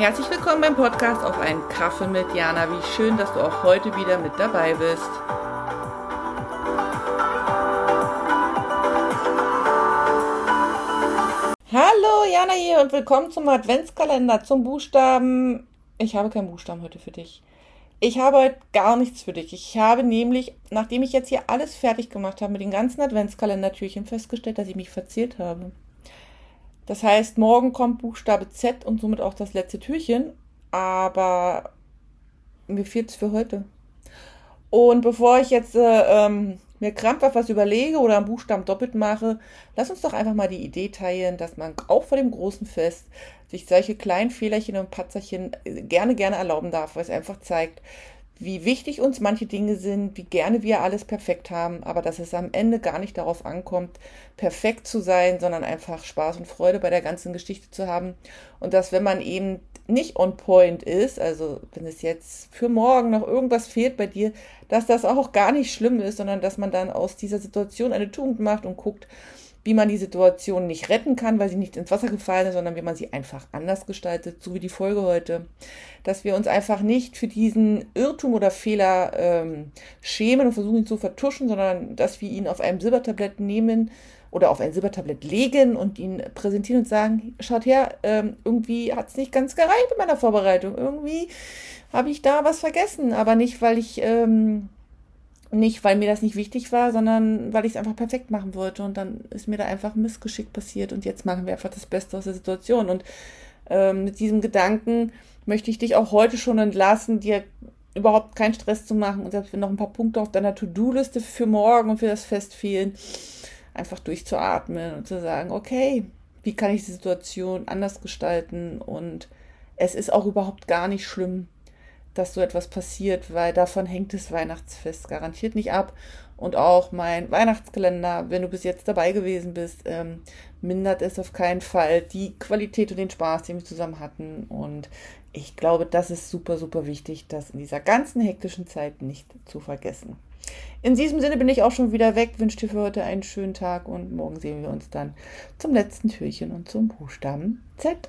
Herzlich willkommen beim Podcast auf einen Kaffee mit Jana. Wie schön, dass du auch heute wieder mit dabei bist. Hallo Jana hier und willkommen zum Adventskalender zum Buchstaben. Ich habe keinen Buchstaben heute für dich. Ich habe heute gar nichts für dich. Ich habe nämlich, nachdem ich jetzt hier alles fertig gemacht habe mit den ganzen Adventskalendertürchen, festgestellt, dass ich mich verzählt habe. Das heißt, morgen kommt Buchstabe Z und somit auch das letzte Türchen, aber mir fehlt es für heute. Und bevor ich jetzt äh, ähm, mir krampfhaft was überlege oder einen Buchstaben doppelt mache, lass uns doch einfach mal die Idee teilen, dass man auch vor dem großen Fest sich solche kleinen Fehlerchen und Patzerchen äh, gerne, gerne erlauben darf, weil es einfach zeigt, wie wichtig uns manche Dinge sind, wie gerne wir alles perfekt haben, aber dass es am Ende gar nicht darauf ankommt, perfekt zu sein, sondern einfach Spaß und Freude bei der ganzen Geschichte zu haben. Und dass, wenn man eben nicht on point ist, also wenn es jetzt für morgen noch irgendwas fehlt bei dir, dass das auch gar nicht schlimm ist, sondern dass man dann aus dieser Situation eine Tugend macht und guckt, wie man die Situation nicht retten kann, weil sie nicht ins Wasser gefallen ist, sondern wie man sie einfach anders gestaltet, so wie die Folge heute. Dass wir uns einfach nicht für diesen Irrtum oder Fehler ähm, schämen und versuchen ihn zu vertuschen, sondern dass wir ihn auf einem Silbertablett nehmen oder auf ein Silbertablett legen und ihn präsentieren und sagen, schaut her, ähm, irgendwie hat es nicht ganz gereicht mit meiner Vorbereitung. Irgendwie habe ich da was vergessen, aber nicht, weil ich... Ähm, nicht, weil mir das nicht wichtig war, sondern weil ich es einfach perfekt machen wollte. Und dann ist mir da einfach ein Missgeschick passiert. Und jetzt machen wir einfach das Beste aus der Situation. Und ähm, mit diesem Gedanken möchte ich dich auch heute schon entlassen, dir überhaupt keinen Stress zu machen. Und selbst wenn noch ein paar Punkte auf deiner To-Do-Liste für morgen und für das Fest fehlen, einfach durchzuatmen und zu sagen, okay, wie kann ich die Situation anders gestalten? Und es ist auch überhaupt gar nicht schlimm, dass so etwas passiert, weil davon hängt das Weihnachtsfest garantiert nicht ab. Und auch mein Weihnachtskalender, wenn du bis jetzt dabei gewesen bist, ähm, mindert es auf keinen Fall die Qualität und den Spaß, den wir zusammen hatten. Und ich glaube, das ist super, super wichtig, das in dieser ganzen hektischen Zeit nicht zu vergessen. In diesem Sinne bin ich auch schon wieder weg, wünsche dir für heute einen schönen Tag und morgen sehen wir uns dann zum letzten Türchen und zum Buchstaben Z.